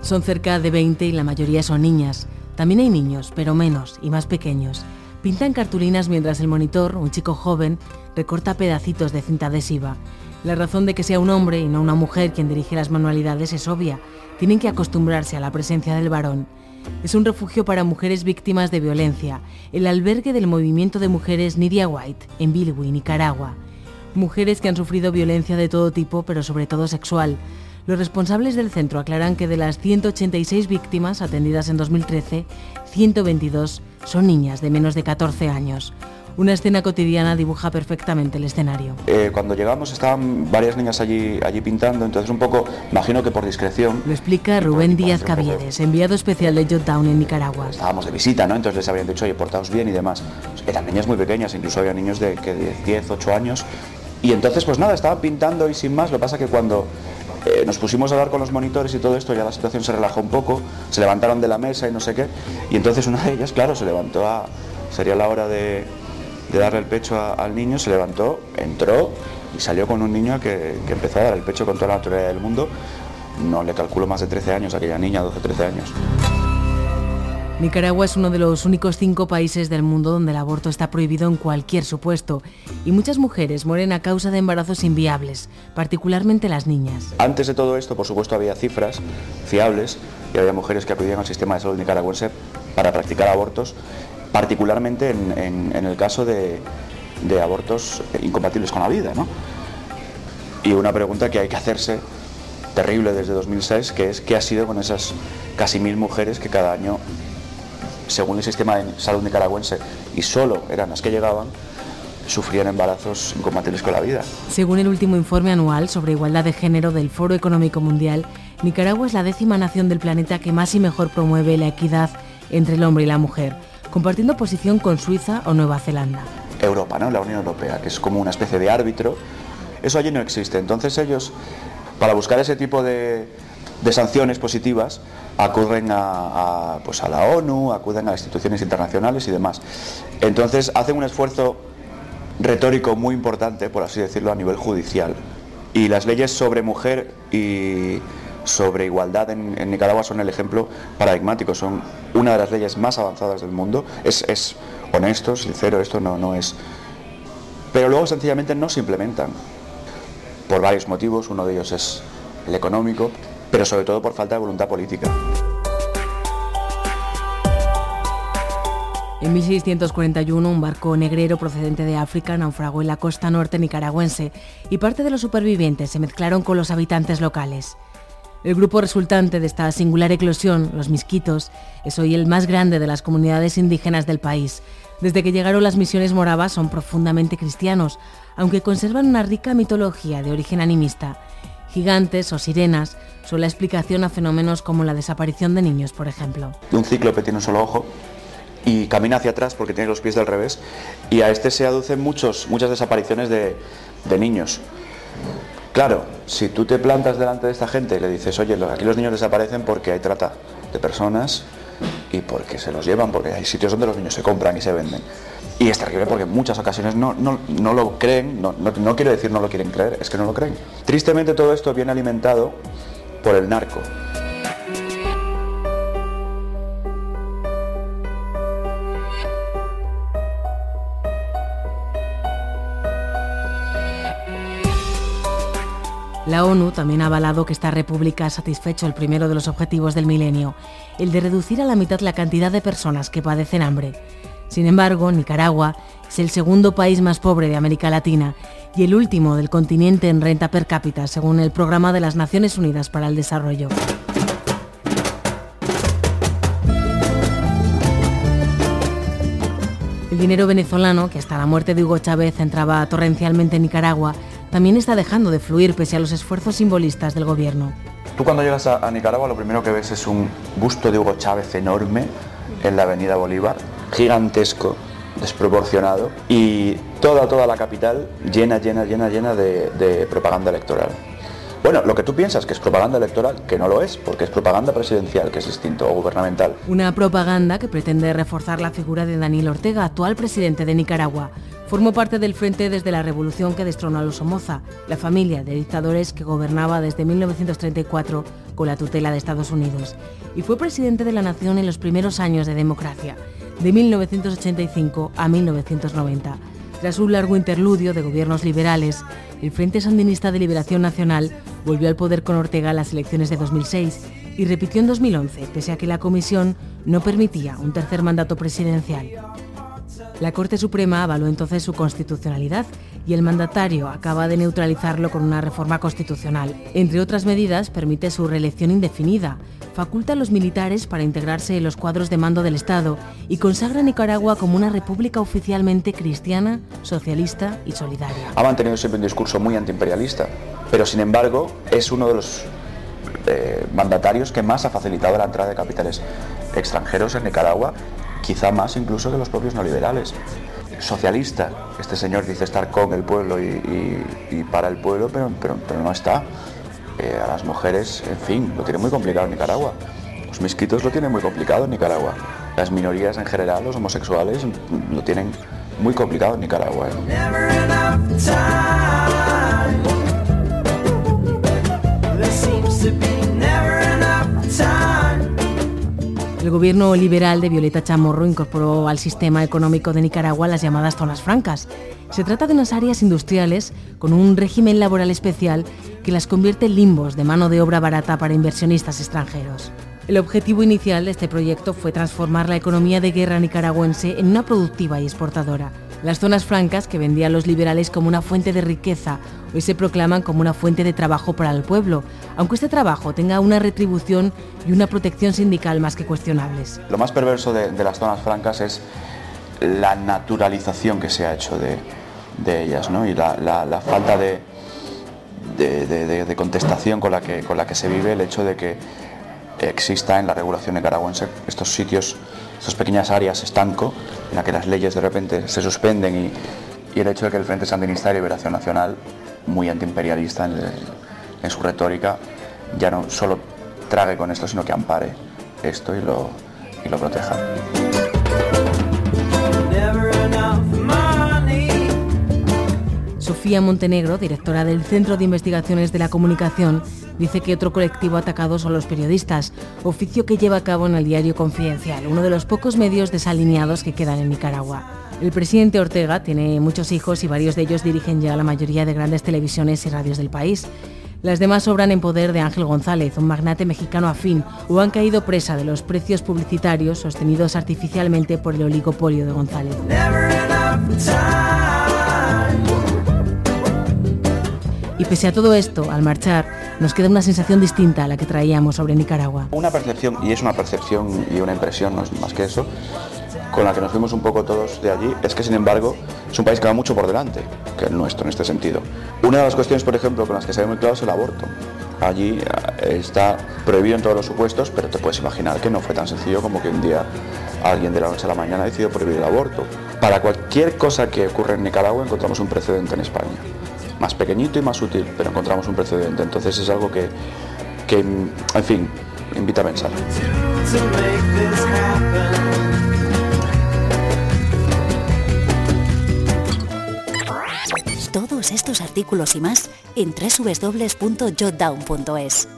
Son cerca de 20 y la mayoría son niñas. También hay niños, pero menos y más pequeños. Pintan cartulinas mientras el monitor, un chico joven, recorta pedacitos de cinta adhesiva. La razón de que sea un hombre y no una mujer quien dirige las manualidades es obvia. Tienen que acostumbrarse a la presencia del varón. Es un refugio para mujeres víctimas de violencia, el albergue del movimiento de mujeres Nidia White, en Bilwi, Nicaragua. Mujeres que han sufrido violencia de todo tipo, pero sobre todo sexual. Los responsables del centro aclaran que de las 186 víctimas atendidas en 2013, 122 son niñas de menos de 14 años. Una escena cotidiana dibuja perfectamente el escenario. Eh, cuando llegamos estaban varias niñas allí, allí pintando, entonces un poco, imagino que por discreción. Lo explica Rubén Díaz Caviedes, enviado especial de Jotdown en Nicaragua. Estábamos de visita, ¿no? Entonces les habían dicho, oye, portaos bien y demás. Eran niñas muy pequeñas, incluso había niños de, que de 10, 8 años. Y entonces, pues nada, estaban pintando y sin más. Lo que pasa que cuando eh, nos pusimos a hablar con los monitores y todo esto, ya la situación se relajó un poco, se levantaron de la mesa y no sé qué. Y entonces una de ellas, claro, se levantó a. Sería la hora de darle el pecho al niño, se levantó, entró y salió con un niño que, que, empezó a dar el pecho con toda la naturaleza del mundo. No le calculo más de 13 años a aquella niña, 12 13 años. Nicaragua es uno de los únicos cinco países del mundo donde el aborto está prohibido en cualquier supuesto y muchas mujeres mueren a causa de embarazos inviables, particularmente las niñas. Antes de todo esto, por supuesto, había cifras fiables y había mujeres que acudían al sistema de salud nicaragüense para practicar abortos particularmente en, el caso de, abortos incompatibles con la vida. ¿no? Y una pregunta que hay que hacerse, terrible desde 2006, que es qué ha sido con esas casi mil mujeres que cada año, según el sistema de salud nicaragüense, y solo eran las que llegaban, sufrían embarazos incompatibles con la vida. Según el último informe anual sobre igualdad de género del Foro Económico Mundial, Nicaragua es la décima nación del planeta que más y mejor promueve la equidad entre el hombre y la mujer compartiendo posición con Suiza o Nueva Zelanda. Europa, ¿no? La Unión Europea, que es como una especie de árbitro. Eso allí no existe. Entonces ellos, para buscar ese tipo de, sanciones positivas, acuden a, pues a la ONU, acuden a instituciones internacionales y demás. Entonces hacen un esfuerzo retórico muy importante, por así decirlo, a nivel judicial. Y las leyes sobre mujer y sobre igualdad en, Nicaragua son el ejemplo paradigmático, son una de las leyes más avanzadas del mundo, es, honesto, sincero, esto no, no es... Pero luego sencillamente no se implementan, por varios motivos, uno de ellos es el económico, pero sobre todo por falta de voluntad política. En 1641, un barco negrero procedente de África naufragó en la costa norte nicaragüense y parte de los supervivientes se mezclaron con los habitantes locales. El grupo resultante de esta singular eclosión, los misquitos, es hoy el más grande de las comunidades indígenas del país. Desde que llegaron las misiones moravas son profundamente cristianos, aunque conservan una rica mitología de origen animista. Gigantes o sirenas son la explicación a fenómenos como la desaparición de niños, por ejemplo. Un cíclope tiene un solo ojo y camina hacia atrás porque tiene los pies del revés y a este se aducen muchos, muchas desapariciones de, de niños. Claro, si tú te plantas delante de esta gente y le dices, oye, aquí los niños desaparecen porque hay trata de personas y porque se los llevan, porque hay sitios donde los niños se compran y se venden. Y es terrible porque en muchas ocasiones no, no, lo creen, no, no quiero decir no lo quieren creer, es que no lo creen. Tristemente todo esto viene alimentado por el narco. La ONU también ha avalado que esta república ha satisfecho el primero de los objetivos del milenio, el de reducir a la mitad la cantidad de personas que padecen hambre. Sin embargo, Nicaragua es el segundo país más pobre de América Latina y el último del continente en renta per cápita, según el Programa de las Naciones Unidas para el Desarrollo. El dinero venezolano, que hasta la muerte de Hugo Chávez entraba torrencialmente en Nicaragua, también está dejando de fluir pese a los esfuerzos simbolistas del gobierno. Tú cuando llegas a, Nicaragua lo primero que ves es un busto de Hugo Chávez enorme en la avenida Bolívar, gigantesco, desproporcionado, y toda, toda la capital llena, llena, llena, llena de, propaganda electoral. Bueno, lo que tú piensas que es propaganda electoral, que no lo es, porque es propaganda presidencial, que es distinto, o gubernamental. Una propaganda que pretende reforzar la figura de Daniel Ortega, actual presidente de Nicaragua, Formó parte del frente desde la revolución que destronó a los Somoza, la familia de dictadores que gobernaba desde 1934 con la tutela de Estados Unidos, y fue presidente de la nación en los primeros años de democracia, de 1985 a 1990. Tras un largo interludio de gobiernos liberales, el Frente Sandinista de Liberación Nacional volvió al poder con Ortega en las elecciones de 2006 y repitió en 2011, pese a que la comisión no permitía un tercer mandato presidencial. La Corte Suprema avaló entonces su constitucionalidad y el mandatario acaba de neutralizarlo con una reforma constitucional. Entre otras medidas, permite su reelección indefinida, faculta a los militares para integrarse en los cuadros de mando del Estado y consagra a Nicaragua como una república oficialmente cristiana, socialista y solidaria. Ha mantenido siempre un discurso muy antiimperialista, pero sin embargo es uno de los eh, mandatarios que más ha facilitado la entrada de capitales extranjeros en Nicaragua quizá más incluso que los propios neoliberales. Socialista, este señor dice estar con el pueblo y, para el pueblo, pero, pero, no está. Eh, a las mujeres, en fin, lo tiene muy complicado Nicaragua. Los misquitos lo tienen muy complicado en Nicaragua. Las minorías en general, los homosexuales, lo tienen muy complicado en Nicaragua. El gobierno liberal de Violeta Chamorro incorporó al sistema económico de Nicaragua las llamadas zonas francas. Se trata de unas áreas industriales con un régimen laboral especial que las convierte en limbos de mano de obra barata para inversionistas extranjeros. El objetivo inicial de este proyecto fue transformar la economía de guerra nicaragüense en una productiva y exportadora. Las zonas francas, que vendían los liberales como una fuente de riqueza, hoy se proclaman como una fuente de trabajo para el pueblo, aunque este trabajo tenga una retribución y una protección sindical más que cuestionables. Lo más perverso de, las zonas francas es la naturalización que se ha hecho de, ellas ¿no? y la, falta de, contestación con la, que, con la que se vive el hecho de que exista en la regulación nicaragüense estos sitios estas pequeñas áreas estanco en las que las leyes de repente se suspenden y, el hecho de que el Frente Sandinista de Liberación Nacional, muy antiimperialista en, en su retórica, ya no solo trague con esto, sino que ampare esto y lo, y lo proteja. Sofía Montenegro, directora del Centro de Investigaciones de la Comunicación, dice que otro colectivo atacado son los periodistas, oficio que lleva a cabo en el diario Confidencial, uno de los pocos medios desalineados que quedan en Nicaragua. El presidente Ortega tiene muchos hijos y varios de ellos dirigen ya la mayoría de grandes televisiones y radios del país. Las demás obran en poder de Ángel González, un magnate mexicano afín, o han caído presa de los precios publicitarios sostenidos artificialmente por el oligopolio de González. Y pese a todo esto, al marchar, nos queda una sensación distinta a la que traíamos sobre Nicaragua. Una percepción, y es una percepción y una impresión, no es más que eso, con la que nos fuimos un poco todos de allí, es que sin embargo es un país que va mucho por delante que el nuestro en este sentido. Una de las cuestiones, por ejemplo, con las que se ve muy claro es el aborto. Allí eh, está prohibido en todos los supuestos, pero te puedes imaginar que no fue tan sencillo como que un día alguien de la noche a la mañana decidió prohibir el aborto. Para cualquier cosa que ocurre en Nicaragua encontramos un precedente en España más pequeñito y más útil, pero encontramos un precedente. Entonces es algo que, que en fin, invita a pensar. Todos estos artículos y más en www.jotdown.es.